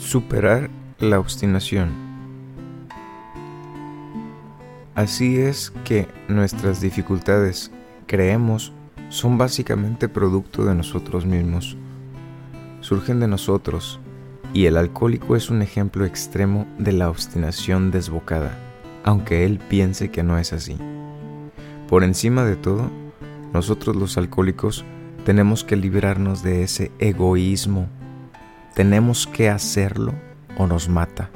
Superar la obstinación. Así es que nuestras dificultades, creemos, son básicamente producto de nosotros mismos. Surgen de nosotros, y el alcohólico es un ejemplo extremo de la obstinación desbocada, aunque él piense que no es así. Por encima de todo, nosotros los alcohólicos tenemos que librarnos de ese egoísmo tenemos que hacerlo o nos mata.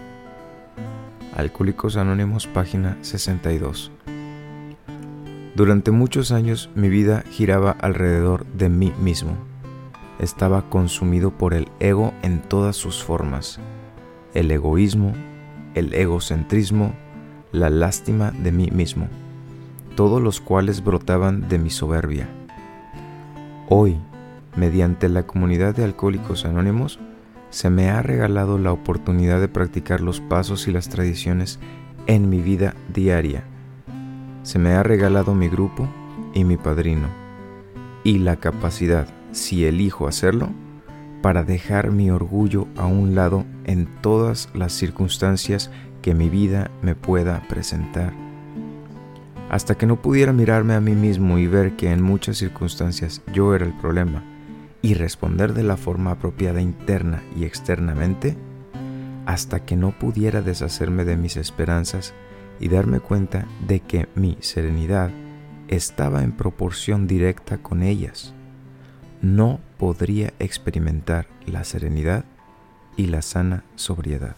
Alcohólicos Anónimos, página 62. Durante muchos años mi vida giraba alrededor de mí mismo. Estaba consumido por el ego en todas sus formas. El egoísmo, el egocentrismo, la lástima de mí mismo, todos los cuales brotaban de mi soberbia. Hoy, mediante la comunidad de Alcohólicos Anónimos, se me ha regalado la oportunidad de practicar los pasos y las tradiciones en mi vida diaria. Se me ha regalado mi grupo y mi padrino, y la capacidad, si elijo hacerlo, para dejar mi orgullo a un lado en todas las circunstancias que mi vida me pueda presentar. Hasta que no pudiera mirarme a mí mismo y ver que en muchas circunstancias yo era el problema, y responder de la forma apropiada interna y externamente hasta que no pudiera deshacerme de mis esperanzas y darme cuenta de que mi serenidad estaba en proporción directa con ellas. No podría experimentar la serenidad y la sana sobriedad.